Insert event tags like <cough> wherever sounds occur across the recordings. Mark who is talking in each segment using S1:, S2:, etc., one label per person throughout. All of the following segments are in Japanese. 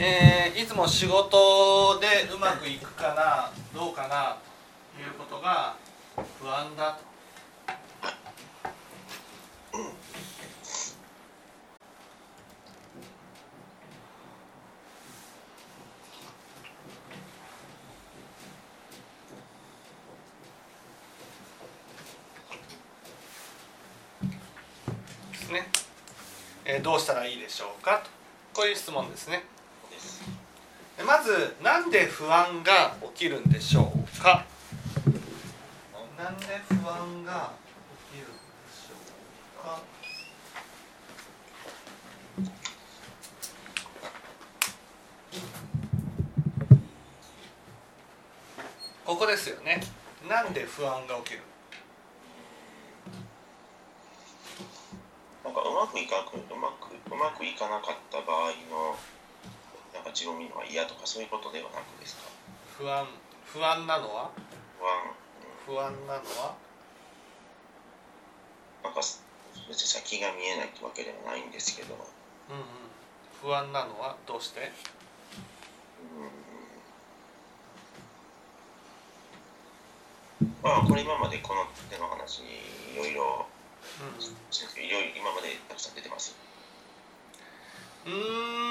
S1: えーいつも仕事でうまくいくかなどうかなということが不安だと。ね、えーどうしたらいいでしょうかと。こういう質問ですね。まずなんで不安が起きるんでしょうか？なんで不安が起きるんでしょうか？ここですよね。なんで不安が起きる？
S2: なんかうまくいかなくうまくうまくいかなかった場合のなんか自分見るのが嫌とかそういうことではなくですか？
S1: 不安不安なのは？
S2: 不安、
S1: 不安なのは？
S2: うん、なんか別に先が見えないってわけではないんですけど、
S1: うんうん。不安なのは？どうして？
S2: うん、まあこれ今までこの手の話いろいろ
S1: うん。
S2: いろいろ今までたくさん出てます。
S1: うー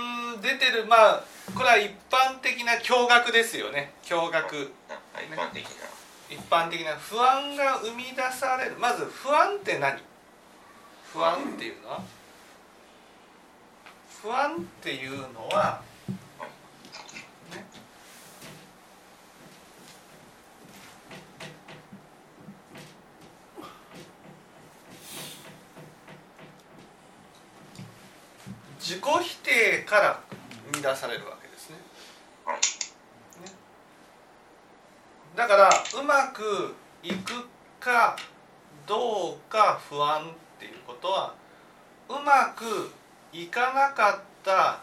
S1: ん出てるまあこれは一般的な驚愕ですよね。驚愕。
S2: な一般的な、
S1: 一般的な。不安が生み出される。まず不安って何？不安っていうのは？不安っていうのは、ね、自己否定から生み出されるわけですね。
S2: はい
S1: だからうまくいくかどうか不安っていうことはうまくいかなかった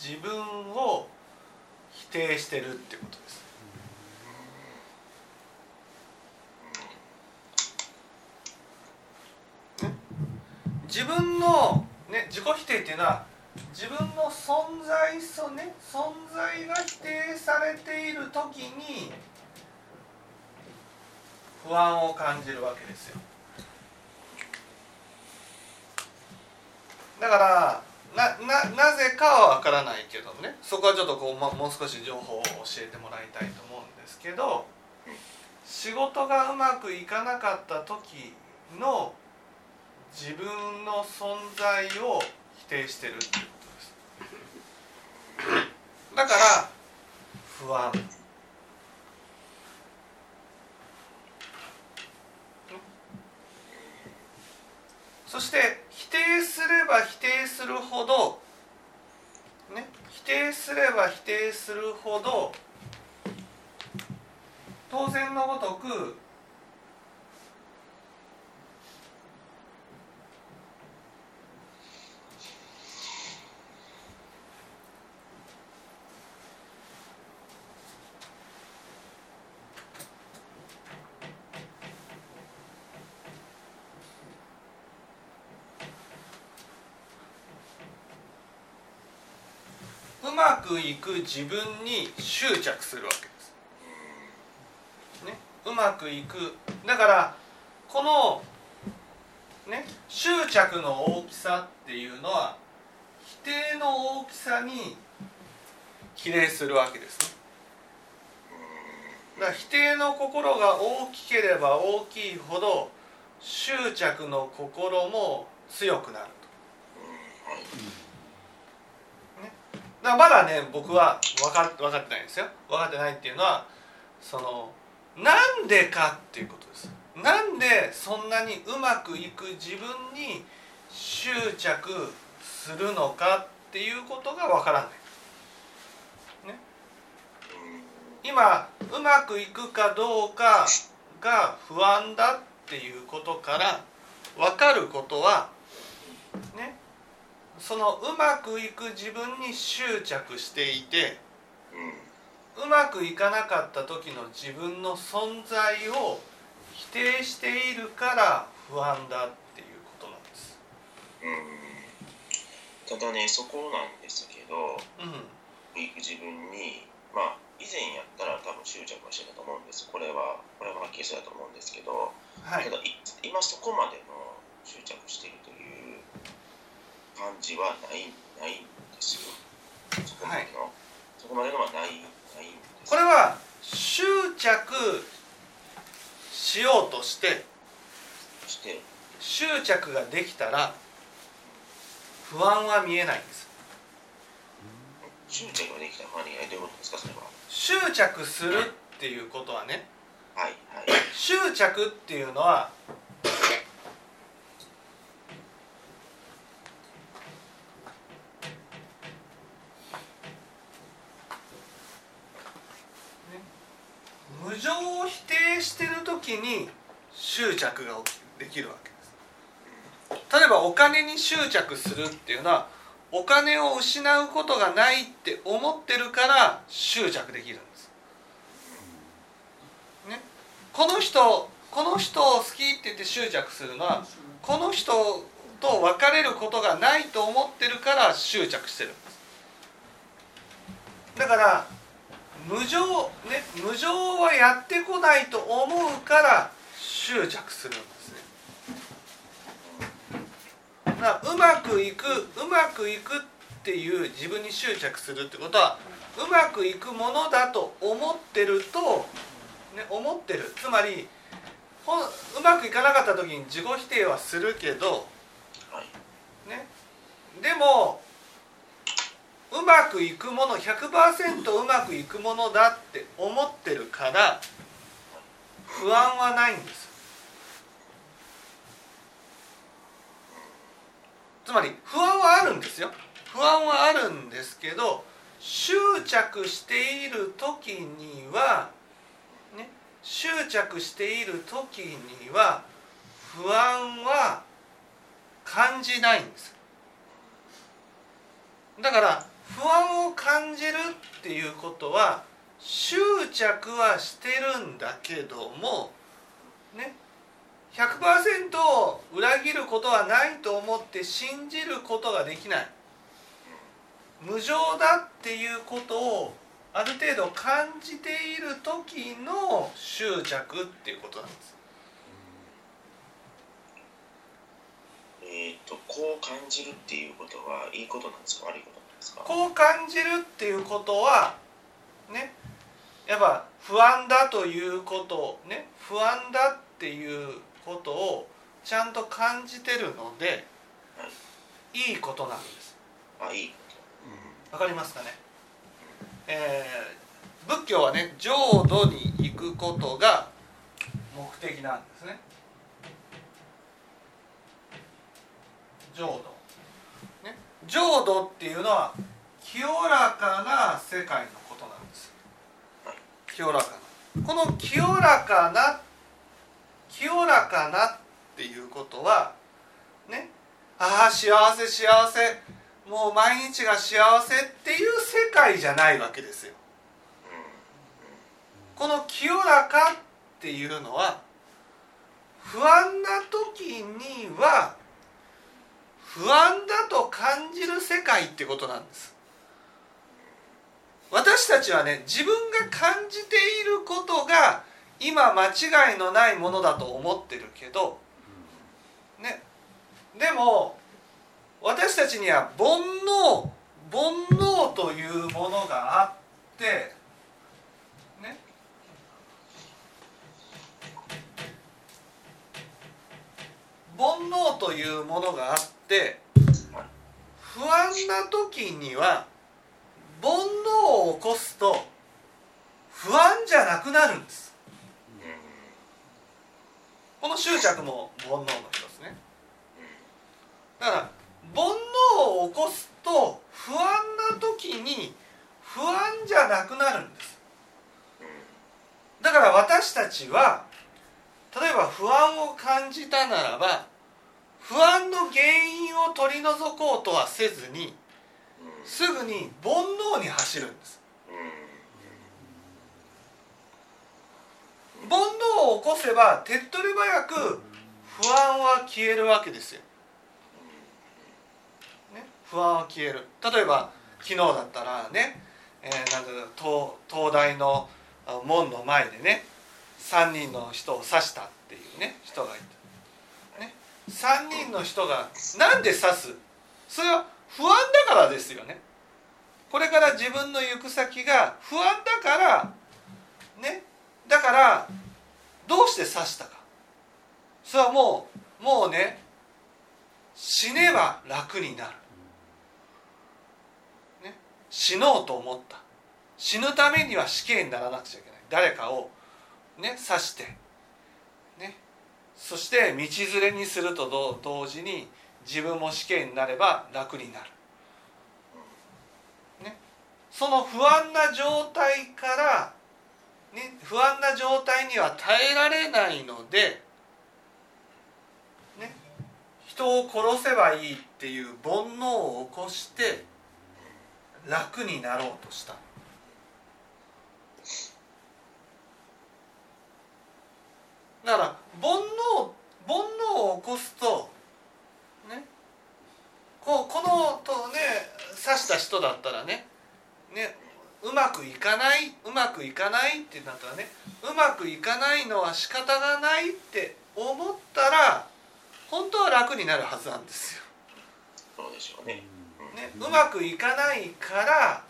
S1: 自分を否定してるってことです。ね自分の、ね、自己否定っていうのは自分の存在そね存在が否定されている時に不安を感じるわけですよ。だからなななぜかはわからないけどね。そこはちょっとこう、ま、もう少し情報を教えてもらいたいと思うんですけど仕事がうまくいかなかった時の自分の存在を否定してるっていう。ことだから不安。そして否定すれば否定するほどね否定すれば否定するほど当然のごとくまくいく自分に執着するわけです。ね、うまくいくだからこのね執着の大きさっていうのは否定の大きさに比例するわけですね。だから否定の心が大きければ大きいほど執着の心も強くなるだまだね僕は分か分かってないんですよ。分かってないっていうのはそのなんでかっていうことです。なんでそんなにうまくいく自分に執着するのかっていうことが分からない、ね、今うまくいくかどうかが不安だっていうことから分かることはねそのうまくいく自分に執着していて
S2: うん。
S1: うまくいかなかった時の自分の存在を否定しているから不安だっていうことなんです。
S2: うん。ただねそこなんですけど
S1: うん。
S2: いく自分にまあ以前やったら多分執着はしてたと思うんです。これはこれははっきりそうだと思うんですけど、
S1: はい。
S2: ただい今そこまでの執着していると感じはないないんですよ。そこまでの、そこまでのはないないんです。
S1: これは執着しようとして
S2: して。
S1: 執着ができたら不安は見えないんです。
S2: 執着ができた範囲内どういうことですかそれは。
S1: 執着するっていうことはね
S2: はいはい。
S1: 執着っていうのはね無常を否定してる時に執着が起きできるわけです。例えばお金に執着するっていうのはお金を失うことがないって思ってるから執着できるんです。ね。この人この人を好きって言って執着するのはこの人と別れることがないと思ってるから執着してるんです。だから無常ね無常はやってこないと思うから執着するんですね。だからうまくいくうまくいくっていう自分に執着するってことはうまくいくものだと思ってると、ね、思ってる。つまりほんうまくいかなかった時に自己否定はするけど
S2: はい。
S1: ね、でもうまくいくもの100%うまくいくものだって思ってるから不安はないんです。つまり不安はあるんですよ。不安はあるんですけど執着している時にはね執着している時には不安は感じないんです。だから不安を感じるっていうことは執着はしてるんだけどもね100%を裏切ることはないと思って信じることができない。無常だっていうことをある程度感じている時の執着っていうことなんです。
S2: えっ、とこう感じるっていうことはいいことなんですか？悪いことなんですか？
S1: こう感じるっていうことはねやっぱ不安だということね不安だっていうことをちゃんと感じてるのでいいことなんです。
S2: あいい。
S1: わかりますかね？えー仏教はね浄土に行くことが目的なんですね。浄土。ね？浄土っていうのは清らかな世界の清らかな。この清らかな清らかなっていうことはねああ幸せ幸せ。もう毎日が幸せっていう世界じゃないわけですよ。この清らかっていうのは不安な時には不安だと感じる世界ってことなんです。私たちはね自分が感じていることが今間違いのないものだと思ってるけどね。でも私たちには煩悩煩悩というものがあってね。煩悩というものがあって不安な時には煩悩を起こすと不安じゃなくなるんです。この執着も煩悩の一つね。だから煩悩を起こすと不安な時に不安じゃなくなるんです。だから私たちは例えば不安を感じたならば不安の原因を取り除こうとはせずにすぐに煩悩に走るんです。煩悩を起こせば手っ取り早く不安は消えるわけですよ、ね、不安は消える。例えば昨日だったらね、えー、なんだろう東東大の門の前でね3人の人を刺したっていうね人がいた、ね、3人の人がなんで刺す？それは不安だからですよね。これから自分の行く先が不安だからね。だからどうして刺したか。それはもうもうね死ねば楽になる、ね、死のうと思った。死ぬためには死刑にならなくちゃいけない。誰かをね刺して。ね。そして道連れにすると同時に自分も死刑になれば楽になる、ね、その不安な状態から、ね、不安な状態には耐えられないので人を殺せばいいっていう煩悩を起こして楽になろうとした。だから煩悩煩悩を起こすとこうこのとね刺した人だったらねねうまくいかないうまくいかないってなったらねうまくいかないのは仕方がないって思ったら本当は楽になるはずなんですよ。
S2: そうでしょうね。
S1: ね、うまくいかないから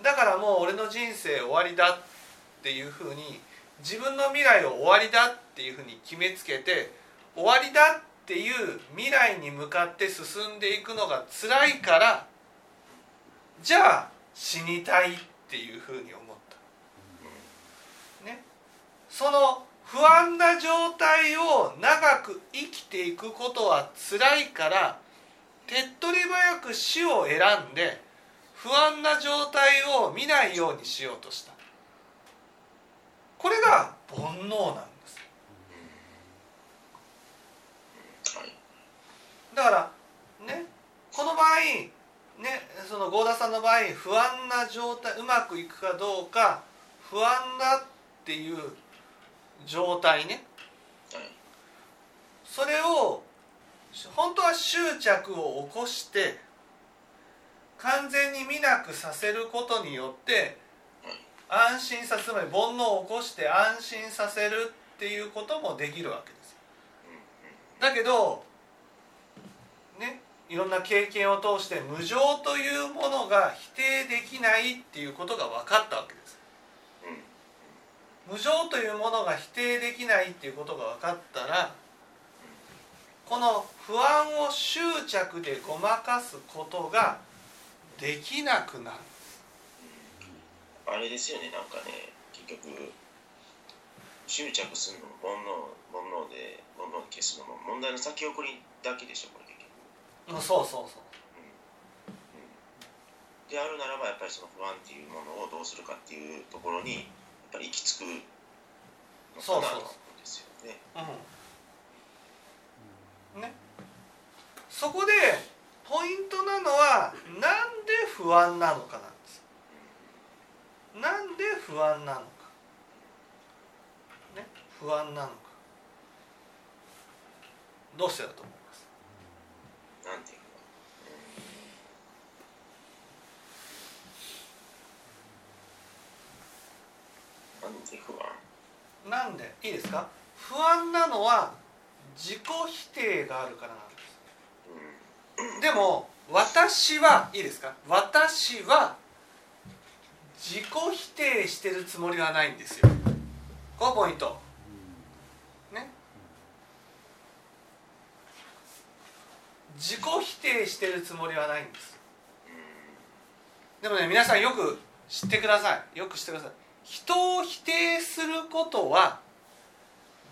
S1: だからもう俺の人生終わりだっていうふうに自分の未来を終わりだっていうふうに決めつけて終わりだってていう未来に向かって進んでいくのが辛いからじゃあ死にたいっていうふうに思った。ね、その不安な状態を長く生きていくことは辛いから手っ取り早く死を選んで不安な状態を見ないようにしようとした。これが煩悩なんですだからねこの場合ねその合田さんの場合不安な状態うまくいくかどうか不安だっていう状態ね、それを本当は執着を起こして完全に見なくさせることによって安心させつまり煩悩を起こして安心させるっていうこともできるわけです。だけどねいろんな経験を通して無常というものが否定できないっていうことが分かったわけです。無常というものが否定できないっていうことが分かったらこの不安を執着でごまかすことができなくなる
S2: あれですよねなんかね結局執着するのも煩悩煩悩で煩悩消すのも問題の先送りだけでしょこれ結
S1: 局そうそうそう、うん。
S2: うん、であるならばやっぱりその不安っていうものをどうするかっていうところにぱり行き着く
S1: のかな
S2: ですよね。
S1: うん、ね。そこでポイントなのはなんで不安なのかなんです。なんで不安なのか。ね。不安なのか。どうしてだと思います
S2: なんていう
S1: なんで？いいですか？不安なのは自己否定があるからなんですでも私はいいですか？私は自己否定してるつもりはないんですよ。このポイント自己否定してるつもりはないんです。でもね皆さんよく知ってください。よく知ってください。人を否定することは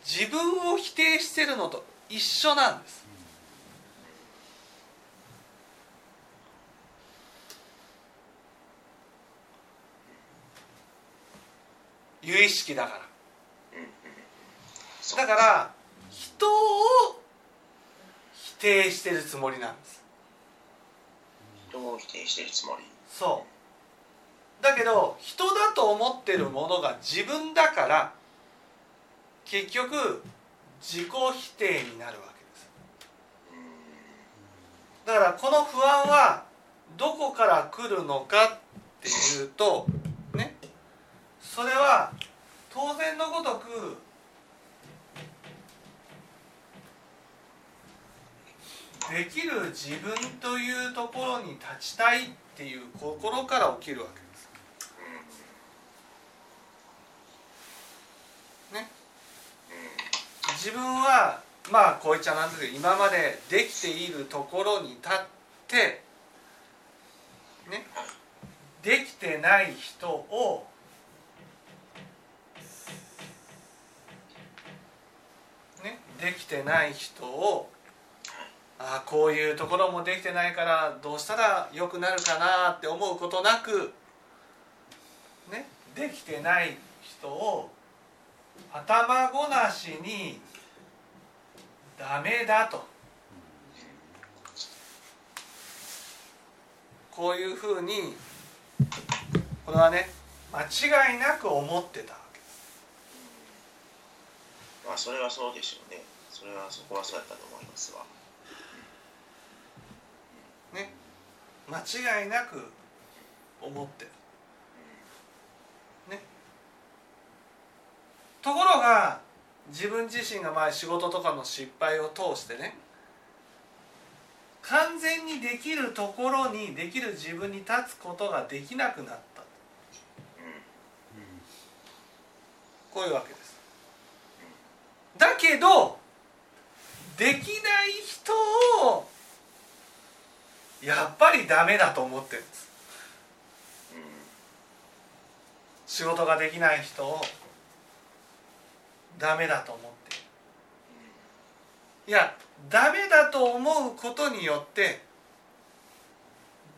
S1: 自分を否定してるのと一緒なんです。有意識だから。だから人を定してるつもりなんです。
S2: 人を否定してるつもり。
S1: そう。だけど人だと思ってるものが自分だから結局自己否定になるわけです。だからこの不安はどこから来るのかっっていうとね。それは当然のごとくできる自分というところに立ちたいっていう心から起きるわけです。ね。自分はまあこう言っちゃなんですけど今までできているところに立ってねできてない人をねできてない人をああこういうところもできてないからどうしたら良くなるかなって思うことなくねできてない人を頭ごなしにダメだと。こういうふうにこれはね間違いなく思ってたわけ。です
S2: まあそれはそうでしょうね。それはそこはそうやったと思いますわ。
S1: ね間違いなく思ってる。ね。ところが自分自身がまあ仕事とかの失敗を通してね完全にできるところにできる自分に立つことができなくなった。こういうわけです。だけどできない人をやっぱりダメだと思ってるんです。仕事ができない人をダメだと思っている。いやダメだと思うことによって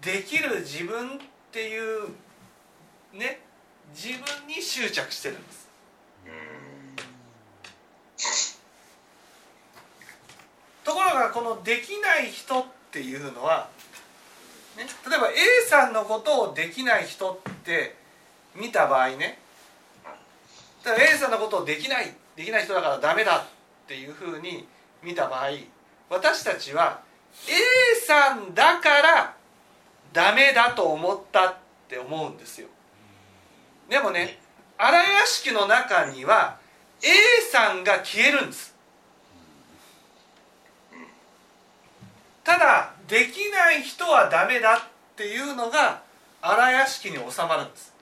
S1: できる自分っていうね自分に執着してるんです。ところがこのできない人っていうのは、ね、例えば A さんのことをできない人って見た場合ね。だ A さんのことをできないできない人だからダメだっていうふうに見た場合私たちは A さんだからダメだと思ったって思うんですよ。でもね荒屋敷の中には A さんが消えるんですただできない人はダメだっていうのが荒屋敷に収まるんです。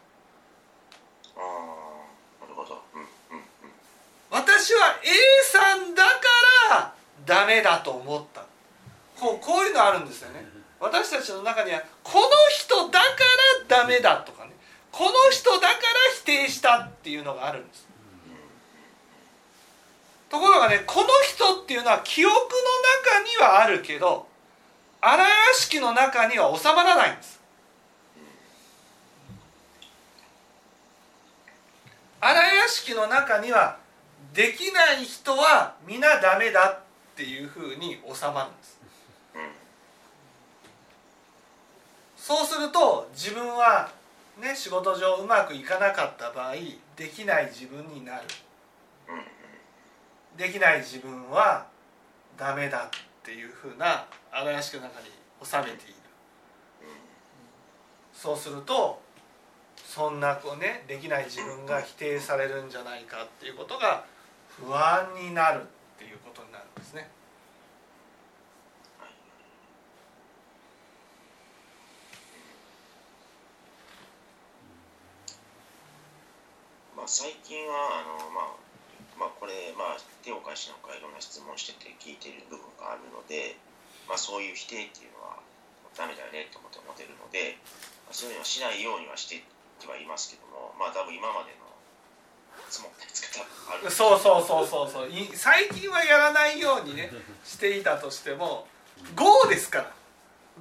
S2: ああなるほど。うんうんうん。
S1: 私は A さんだからダメだと思った。こうこういうのあるんですよね。私たちの中にはこの人だからダメだとかね。この人だから否定したっていうのがあるんです。ところがねこの人っていうのは記憶の中にはあるけど荒屋敷の中には収まらないんです。荒屋敷の中にはできない人は皆ダメだっていうふうに収まるんです。そうすると自分はね仕事上うまくいかなかった場合できない自分になる。できない自分はダメだっていうふうな荒屋敷の中に収めているそうするとそんなこうねできない自分が否定されるんじゃないかっていうことが不安になるっていうことになるんですね。
S2: まあ最近はあのまあまあこれまあ手を返しなんかいろんな質問してて聞いてる部分があるのでまあそういう否定っていうのはダメだよねって思って思ってるので、まあ、そういうのはしないようにはしてはいますけどもまあ多分今までの積もったやつが多分ある
S1: そうそうそうそうそう。最近はやらないようにねしていたとしても GO ですから。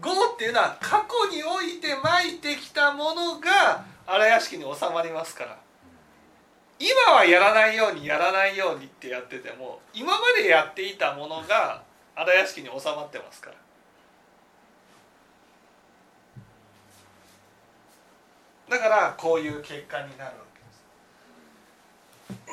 S1: GO っていうのは過去においてまいてきたものが荒屋敷に収まりますから。今はやらないようにやらないようにってやってても今までやっていたものが荒屋敷に収まってますから。だからこういう結果になるわけです。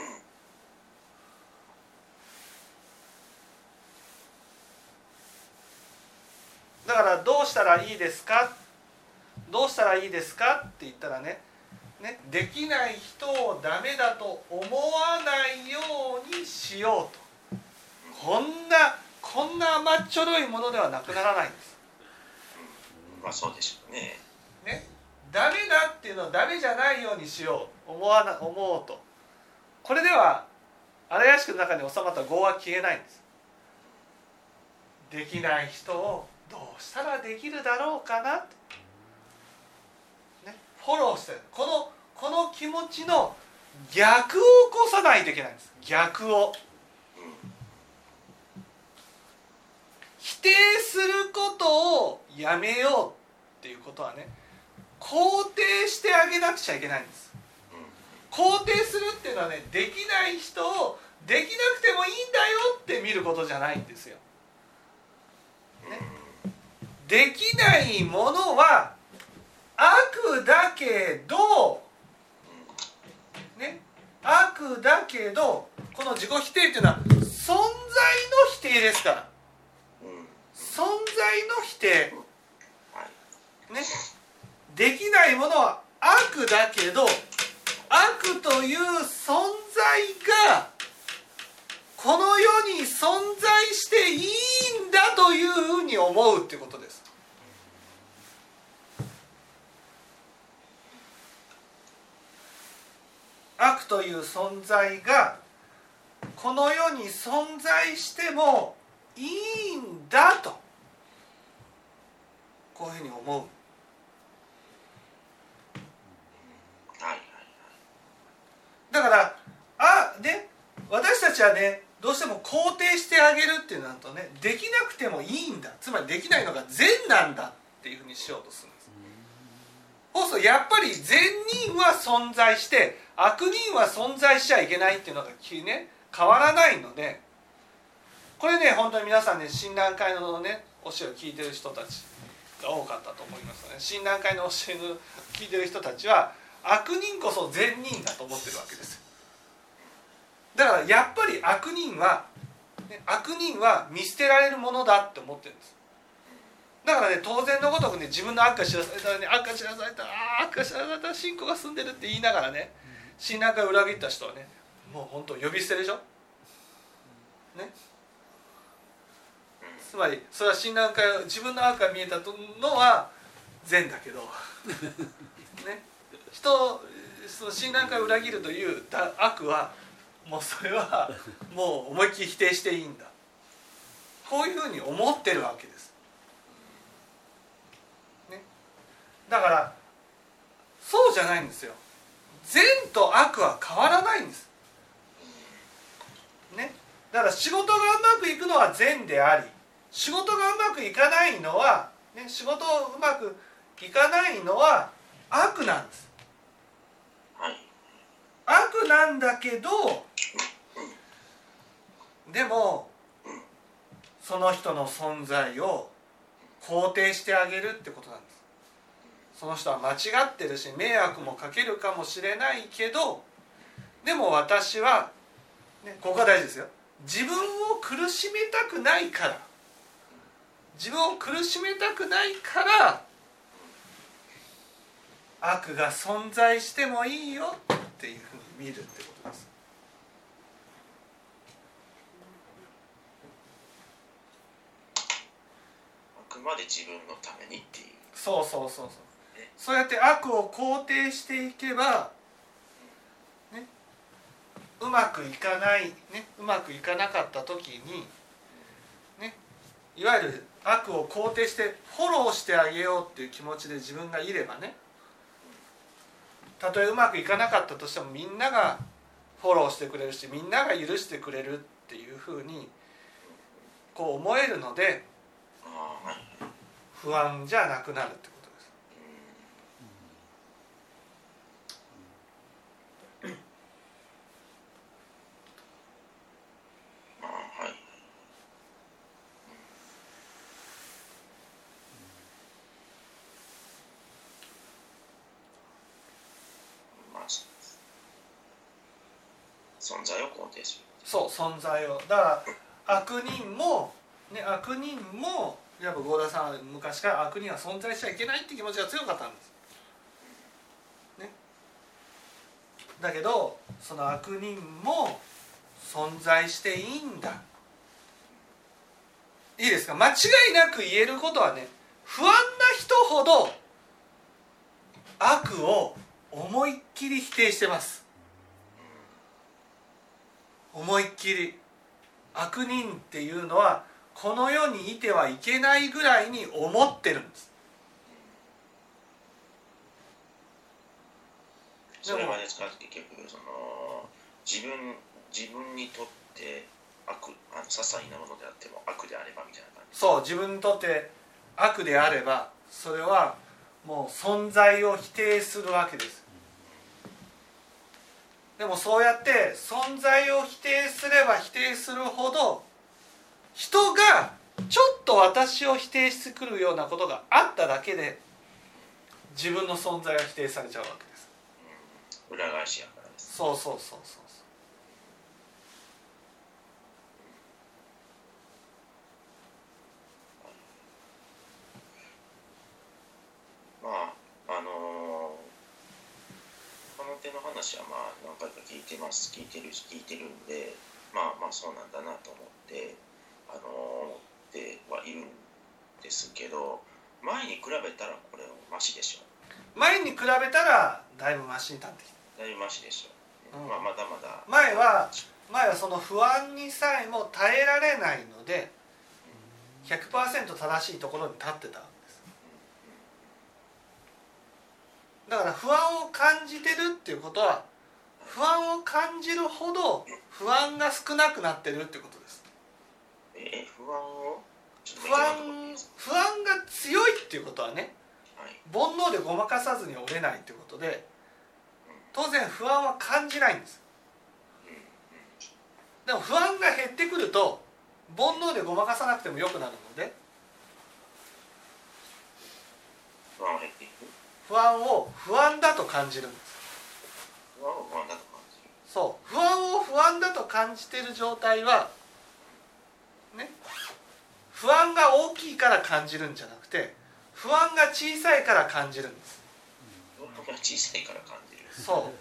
S1: だからどうしたらいいですか？どうしたらいいですかって言ったらねねできない人をダメだと思わないようにしようと。こんなこんな甘っちょろいものではなくならないんです。
S2: まあそうでしょうね。
S1: ね。ダメだっていうのはダメじゃないようにしよう。思わな思おうと。これでは荒屋敷の中に収まった業は消えないんです。できない人をどうしたらできるだろうかなね、フォローして。このこの気持ちの逆を起こさないといけないんです。逆を定することをやめようっていうことはね肯定してあげなくちゃいけないんです。肯定するっていうのはねできない人をできなくてもいいんだよって見ることじゃないんですよ。ね、できないものは悪だけどね。悪だけどこの自己否定っていうのは存在の否定ですから。在の否定。ね。できないものは悪だけど悪という存在がこの世に存在していいんだというふうに思うってことです。悪という存在がこの世に存在してもいいんだと。こういうふうに思う。だからあね私たちはねどうしても肯定してあげるっていうのとねできなくてもいいんだ。つまりできないのが善なんだっていうふうにしようとするんです。そうするとやっぱり善人は存在して悪人は存在しちゃいけないっていうのがね変わらないのでこれね本当に皆さんね診断会のね教えを聞いてる人たち。が多かったと思いますね。診断会の教えの聞いてる人たちは悪人こそ善人だと思ってるわけですだからやっぱり悪人は、ね、悪人は見捨てられるものだって思ってるんです。だからね当然のごとくね自分の悪が知らされたらね悪が知らされたらあ悪が知らされたら信仰が進んでるって言いながらね信頼会を裏切った人はねもう本当呼び捨てでしょ？ね？つまりそれは信頼会自分の悪が見えたのは善だけど <laughs> ね人その信頼会を裏切るという悪はもうそれは <laughs> もう思いっきり否定していいんだこういうふうに思ってるわけです。ね、だからそうじゃないんですよ。善と悪は変わらないんです。ね、だから仕事がうまくいくのは善であり仕事がうまくいかないのは、ね、仕事うまくいかないのは悪なんです。悪なんだけどでもその人の存在を肯定してあげるってことなんです。その人は間違ってるし迷惑もかけるかもしれないけどでも私は、ね、ここが大事ですよ。自分を苦しめたくないから自分を苦しめたくないから悪が存在してもいいよっていうふうに見るってことです。
S2: あくまで自分のためにっていう。
S1: そうそうそうそう。そうやって悪を肯定していけば、ね、うまくいかない、ね、うまくいかなかった時に、ね、いわゆる悪を肯定してフォローしてあげようっていう気持ちで自分がいればね。たとえうまくいかなかったとしてもみんながフォローしてくれるしみんなが許してくれるっていうふうにこう思えるので不安じゃなくなるってことです。
S2: まあはいまあ存在を肯定する
S1: そう存在をだから悪人も、ね、悪人もやっぱ合田さんは昔から悪人は存在しちゃいけないって気持ちが強かったんです。ね。だけどその悪人も存在していいんだ。いいですか？間違いなく言えることはね不安な人ほど悪を思いっきり否定してます思いっきり悪人っていうのはこの世にいてはいけないぐらいに思ってるんです。
S2: それはですか結局その自分自分にとって悪あの些細なものであっても悪であればみたいな感じ。
S1: そう自分にとって悪であればそれはもう存在を否定するわけですでもそうやって存在を否定すれば否定するほど人がちょっと私を否定してくるようなことがあっただけで自分の存在が否定されちゃうわけです。
S2: 裏返しやからです
S1: そうそうそうそうそう
S2: まああのーこの手の話はまあ何回か聞いてます聞いてる聞いてるんでまあまあそうなんだなと思ってあのー思ってはいるんですけど前に比べたらこれマシでしょ。
S1: 前に比べたらだいぶマシに立ってきた。
S2: だいぶマシでしょ、
S1: うん。
S2: まあ、まだまだ。
S1: 前は前はその不安にさえも耐えられないので100%正しいところに立ってたんです。だから不安を感じてるっていうことは不安を感じるほど不安が少なくなってるってことです。
S2: え不安を？
S1: 不安不安が強いっていうことはね
S2: かはい。
S1: 煩悩でごまかさずに折れないっていうことで当然不安は感じないんです。でも不安が減ってくると煩悩でごまかさなくてもよくなるので
S2: 不安を
S1: 不安だと感じるんですそう。不安を不安だと感じている状態はね。不安が大きいから感じるんじゃなくて不安が小さいから感じるんです。
S2: 不安が小さいから感じる
S1: そう。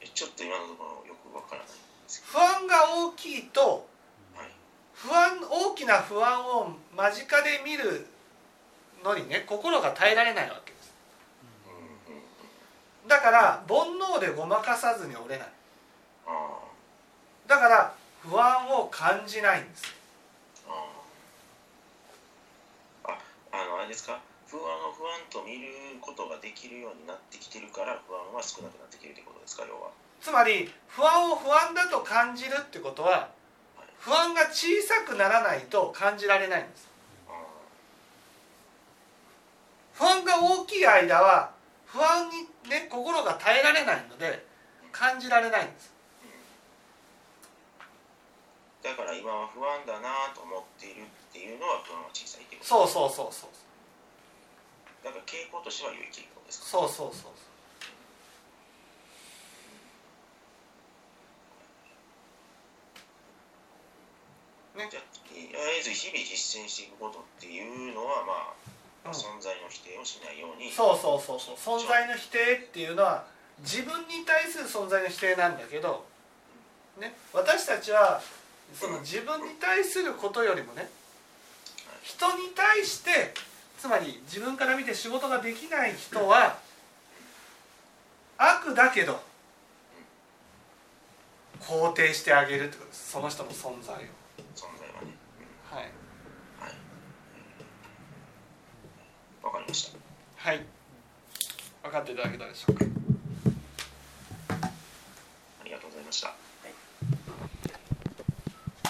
S2: えちょっと今のところよくわからないんですけ
S1: 不安が大きいと不安大きな不安を間近で見るのにね心が耐えられないわけだから煩悩でごまかさずに折れない。
S2: あ
S1: だから不安を感じないんです。
S2: ああ。のあれですか？不安を不安と見ることができるようになってきてるから不安は少なくなってきてるってことですか？要は。
S1: つまり不安を不安だと感じるってことは不安が小さくならないと感じられないんです。
S2: あ。
S1: 不安が大きい間は不安にね心が耐えられないので感じられないんです。
S2: だから今は不安だなと思っているっていうのは不安は小さいってこと？
S1: そうそうそうそう。
S2: だから傾向としては良い傾向ですか？
S1: そうそうそうね
S2: じゃあとりあえず日々実践していくことっていうのはまあ、
S1: うん。
S2: 存在の否定をしないように。
S1: そうそうそうそう。存在の否定っていうのは自分に対する存在の否定なんだけど、ね、私たちはその自分に対することよりもね人に対してつまり自分から見て仕事ができない人は悪だけど肯定してあげるってことです。その人の存在を
S2: 存在はね、
S1: はい
S2: うんはいわかりました。
S1: はい。分かっていただけたでしょうか。
S2: ありがとうございました